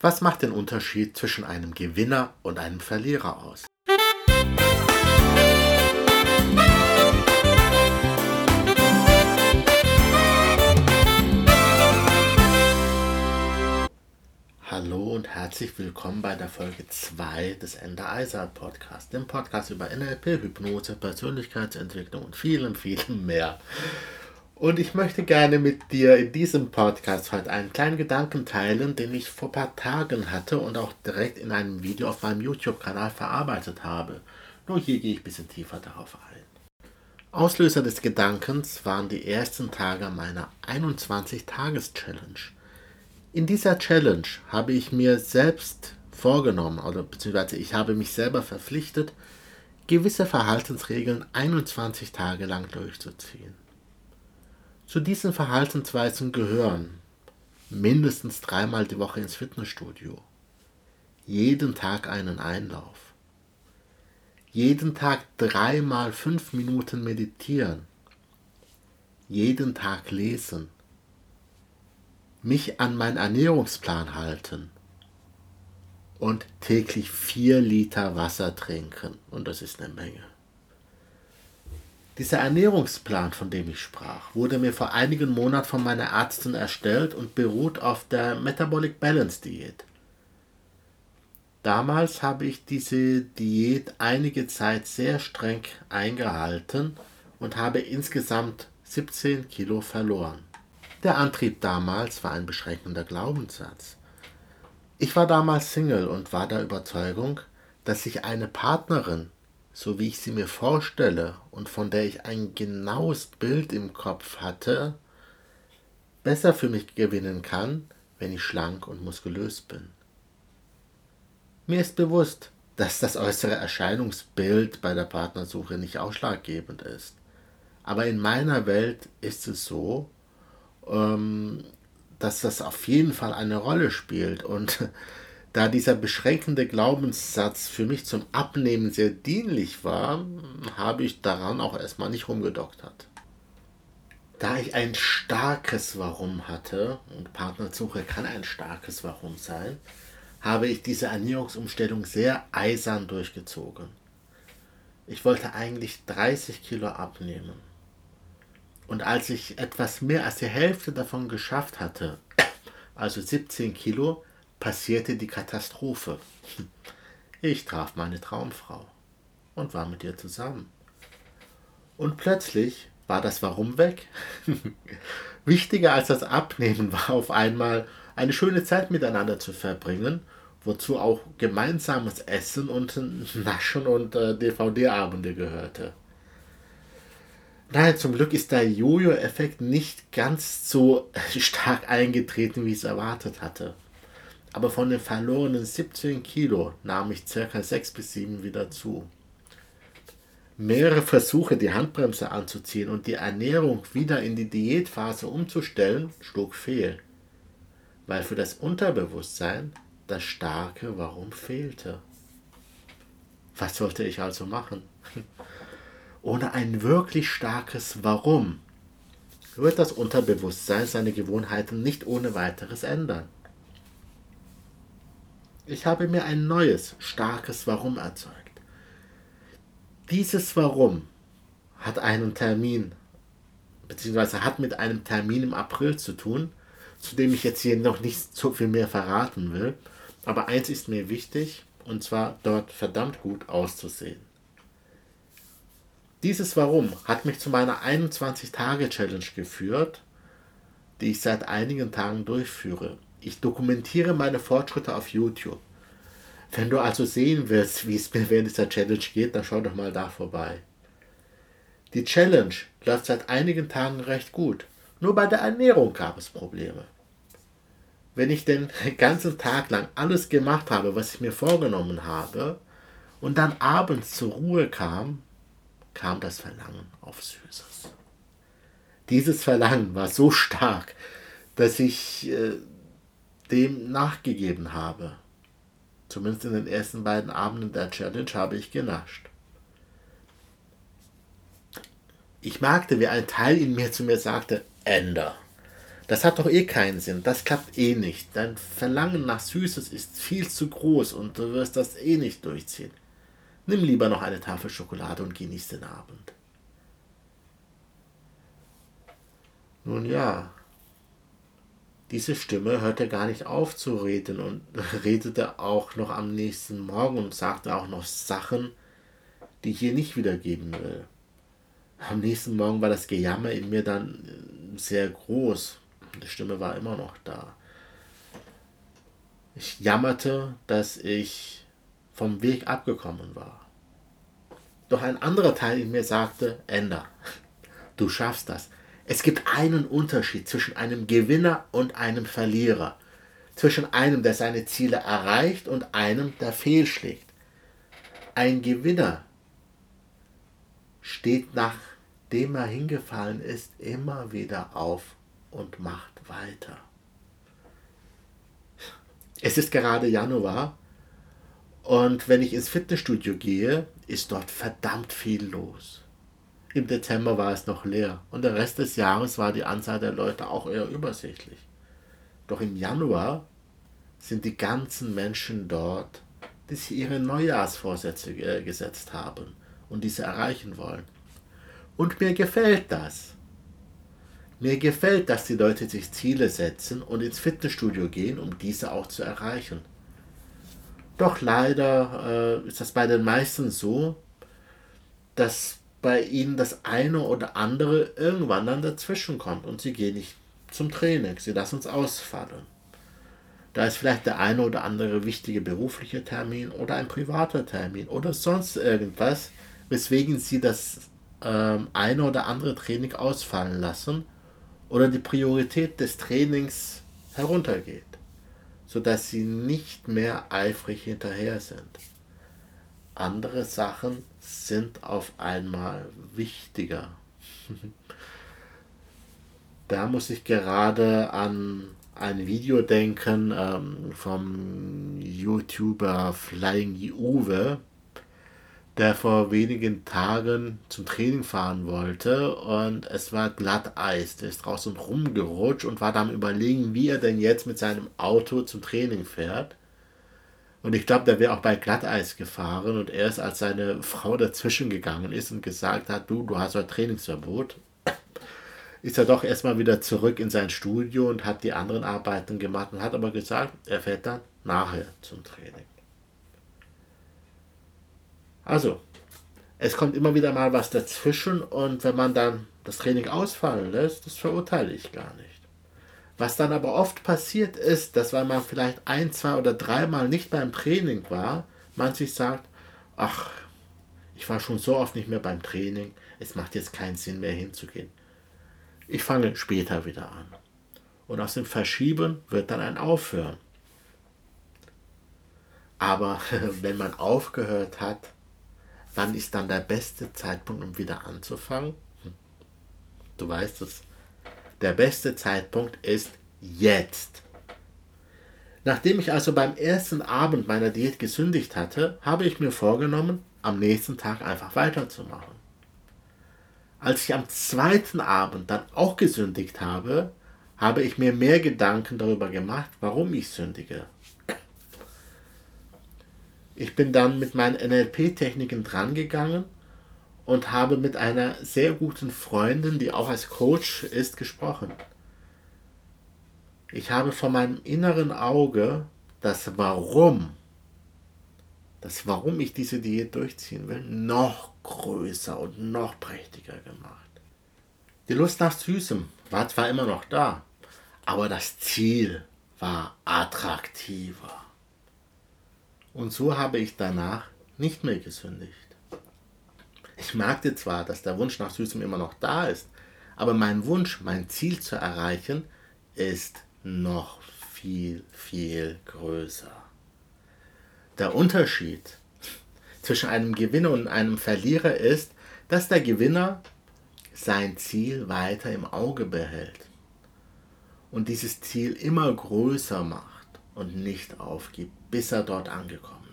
Was macht den Unterschied zwischen einem Gewinner und einem Verlierer aus? Hallo und herzlich willkommen bei der Folge 2 des Ender Eisert Podcast, dem Podcast über NLP, Hypnose, Persönlichkeitsentwicklung und vielem, vielem mehr. Und ich möchte gerne mit dir in diesem Podcast heute einen kleinen Gedanken teilen, den ich vor ein paar Tagen hatte und auch direkt in einem Video auf meinem YouTube-Kanal verarbeitet habe. Nur hier gehe ich ein bisschen tiefer darauf ein. Auslöser des Gedankens waren die ersten Tage meiner 21-Tages-Challenge. In dieser Challenge habe ich mir selbst vorgenommen, oder beziehungsweise ich habe mich selber verpflichtet, gewisse Verhaltensregeln 21 Tage lang durchzuziehen. Zu diesen Verhaltensweisen gehören mindestens dreimal die Woche ins Fitnessstudio, jeden Tag einen Einlauf, jeden Tag dreimal fünf Minuten meditieren, jeden Tag lesen, mich an meinen Ernährungsplan halten und täglich vier Liter Wasser trinken. Und das ist eine Menge. Dieser Ernährungsplan, von dem ich sprach, wurde mir vor einigen Monaten von meiner Ärztin erstellt und beruht auf der Metabolic Balance Diät. Damals habe ich diese Diät einige Zeit sehr streng eingehalten und habe insgesamt 17 Kilo verloren. Der Antrieb damals war ein beschränkender Glaubenssatz. Ich war damals Single und war der Überzeugung, dass ich eine Partnerin so wie ich sie mir vorstelle und von der ich ein genaues Bild im Kopf hatte, besser für mich gewinnen kann, wenn ich schlank und muskulös bin. Mir ist bewusst, dass das äußere Erscheinungsbild bei der Partnersuche nicht ausschlaggebend ist. Aber in meiner Welt ist es so, ähm, dass das auf jeden Fall eine Rolle spielt. Und da dieser beschränkende Glaubenssatz für mich zum Abnehmen sehr dienlich war, habe ich daran auch erstmal nicht rumgedoktert. Da ich ein starkes Warum hatte, und Partnersuche kann ein starkes Warum sein, habe ich diese Ernährungsumstellung sehr eisern durchgezogen. Ich wollte eigentlich 30 Kilo abnehmen. Und als ich etwas mehr als die Hälfte davon geschafft hatte, also 17 Kilo, passierte die Katastrophe. Ich traf meine Traumfrau und war mit ihr zusammen. Und plötzlich war das Warum weg. Wichtiger als das Abnehmen war auf einmal eine schöne Zeit miteinander zu verbringen, wozu auch gemeinsames Essen und Naschen und äh, DVD-Abende gehörte. Nein, zum Glück ist der Jojo-Effekt nicht ganz so stark eingetreten, wie ich es erwartet hatte aber von den verlorenen 17 Kilo nahm ich ca. 6 bis 7 wieder zu. Mehrere Versuche, die Handbremse anzuziehen und die Ernährung wieder in die Diätphase umzustellen, schlug fehl, weil für das Unterbewusstsein das starke Warum fehlte. Was sollte ich also machen? Ohne ein wirklich starkes Warum wird das Unterbewusstsein seine Gewohnheiten nicht ohne weiteres ändern. Ich habe mir ein neues, starkes Warum erzeugt. Dieses Warum hat einen Termin, beziehungsweise hat mit einem Termin im April zu tun, zu dem ich jetzt hier noch nicht so viel mehr verraten will. Aber eins ist mir wichtig, und zwar dort verdammt gut auszusehen. Dieses Warum hat mich zu meiner 21-Tage-Challenge geführt, die ich seit einigen Tagen durchführe. Ich dokumentiere meine Fortschritte auf YouTube. Wenn du also sehen willst, wie es mir während dieser Challenge geht, dann schau doch mal da vorbei. Die Challenge läuft seit einigen Tagen recht gut. Nur bei der Ernährung gab es Probleme. Wenn ich den ganzen Tag lang alles gemacht habe, was ich mir vorgenommen habe, und dann abends zur Ruhe kam, kam das Verlangen auf Süßes. Dieses Verlangen war so stark, dass ich äh, dem nachgegeben habe. Zumindest in den ersten beiden Abenden der Challenge habe ich genascht. Ich merkte, wie ein Teil in mir zu mir sagte, Ender, Das hat doch eh keinen Sinn. Das klappt eh nicht. Dein Verlangen nach Süßes ist viel zu groß und du wirst das eh nicht durchziehen. Nimm lieber noch eine Tafel Schokolade und genieß den Abend. Nun ja, diese Stimme hörte gar nicht auf zu reden und redete auch noch am nächsten Morgen und sagte auch noch Sachen, die ich hier nicht wiedergeben will. Am nächsten Morgen war das Gejammer in mir dann sehr groß. Die Stimme war immer noch da. Ich jammerte, dass ich vom Weg abgekommen war. Doch ein anderer Teil in mir sagte, Ender, du schaffst das. Es gibt einen Unterschied zwischen einem Gewinner und einem Verlierer. Zwischen einem, der seine Ziele erreicht und einem, der fehlschlägt. Ein Gewinner steht nachdem er hingefallen ist immer wieder auf und macht weiter. Es ist gerade Januar und wenn ich ins Fitnessstudio gehe, ist dort verdammt viel los. Im Dezember war es noch leer und der Rest des Jahres war die Anzahl der Leute auch eher übersichtlich. Doch im Januar sind die ganzen Menschen dort, die sich ihre Neujahrsvorsätze gesetzt haben und diese erreichen wollen. Und mir gefällt das. Mir gefällt, dass die Leute sich Ziele setzen und ins Fitnessstudio gehen, um diese auch zu erreichen. Doch leider äh, ist das bei den meisten so, dass bei ihnen das eine oder andere irgendwann dann dazwischen kommt und sie gehen nicht zum Training, sie lassen uns ausfallen. Da ist vielleicht der eine oder andere wichtige berufliche Termin oder ein privater Termin oder sonst irgendwas, weswegen sie das ähm, eine oder andere Training ausfallen lassen oder die Priorität des Trainings heruntergeht, sodass sie nicht mehr eifrig hinterher sind. Andere Sachen sind auf einmal wichtiger. da muss ich gerade an ein Video denken ähm, vom YouTuber Flying Uwe, der vor wenigen Tagen zum Training fahren wollte und es war glatt Eis. Der ist draußen rumgerutscht und war dann überlegen, wie er denn jetzt mit seinem Auto zum Training fährt. Und ich glaube, der wäre auch bei Glatteis gefahren und erst als seine Frau dazwischen gegangen ist und gesagt hat, du, du hast heute Trainingsverbot, ist er doch erstmal wieder zurück in sein Studio und hat die anderen Arbeiten gemacht und hat aber gesagt, er fährt dann nachher zum Training. Also, es kommt immer wieder mal was dazwischen und wenn man dann das Training ausfallen lässt, das verurteile ich gar nicht. Was dann aber oft passiert ist, dass weil man vielleicht ein, zwei oder dreimal nicht beim Training war, man sich sagt, ach, ich war schon so oft nicht mehr beim Training, es macht jetzt keinen Sinn mehr hinzugehen. Ich fange später wieder an. Und aus dem Verschieben wird dann ein Aufhören. Aber wenn man aufgehört hat, Wann ist dann der beste Zeitpunkt, um wieder anzufangen? Hm. Du weißt es. Der beste Zeitpunkt ist jetzt. Nachdem ich also beim ersten Abend meiner Diät gesündigt hatte, habe ich mir vorgenommen, am nächsten Tag einfach weiterzumachen. Als ich am zweiten Abend dann auch gesündigt habe, habe ich mir mehr Gedanken darüber gemacht, warum ich sündige. Ich bin dann mit meinen NLP-Techniken drangegangen und habe mit einer sehr guten Freundin, die auch als Coach ist, gesprochen. Ich habe vor meinem inneren Auge das Warum, das Warum ich diese Diät durchziehen will, noch größer und noch prächtiger gemacht. Die Lust nach Süßem war zwar immer noch da, aber das Ziel war attraktiver. Und so habe ich danach nicht mehr gesündigt. Ich merkte zwar, dass der Wunsch nach Süßem immer noch da ist, aber mein Wunsch, mein Ziel zu erreichen, ist noch viel, viel größer. Der Unterschied zwischen einem Gewinner und einem Verlierer ist, dass der Gewinner sein Ziel weiter im Auge behält und dieses Ziel immer größer macht und nicht aufgibt, bis er dort angekommen ist.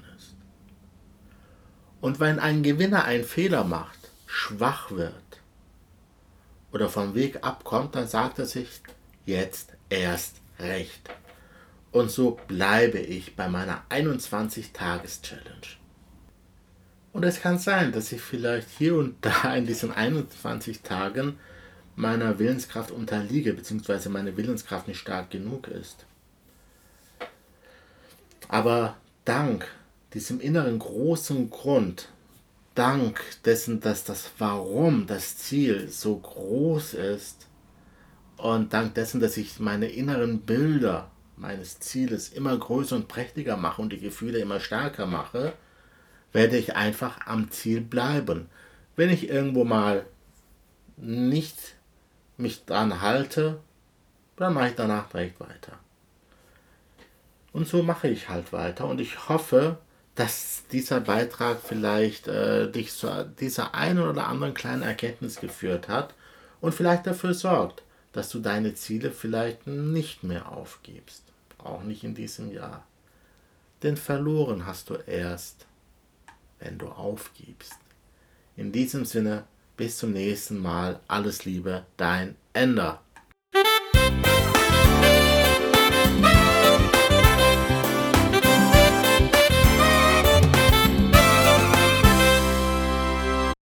Und wenn ein Gewinner einen Fehler macht, schwach wird oder vom Weg abkommt, dann sagt er sich, jetzt erst recht. Und so bleibe ich bei meiner 21-Tages-Challenge. Und es kann sein, dass ich vielleicht hier und da in diesen 21 Tagen meiner Willenskraft unterliege, beziehungsweise meine Willenskraft nicht stark genug ist. Aber dank diesem inneren großen Grund, dank dessen, dass das Warum, das Ziel so groß ist und dank dessen, dass ich meine inneren Bilder meines Zieles immer größer und prächtiger mache und die Gefühle immer stärker mache, werde ich einfach am Ziel bleiben. Wenn ich irgendwo mal nicht mich dran halte, dann mache ich danach direkt weiter. Und so mache ich halt weiter und ich hoffe, dass dieser Beitrag vielleicht äh, dich zu dieser einen oder anderen kleinen Erkenntnis geführt hat und vielleicht dafür sorgt, dass du deine Ziele vielleicht nicht mehr aufgibst. Auch nicht in diesem Jahr. Denn verloren hast du erst, wenn du aufgibst. In diesem Sinne, bis zum nächsten Mal. Alles Liebe, dein Ender.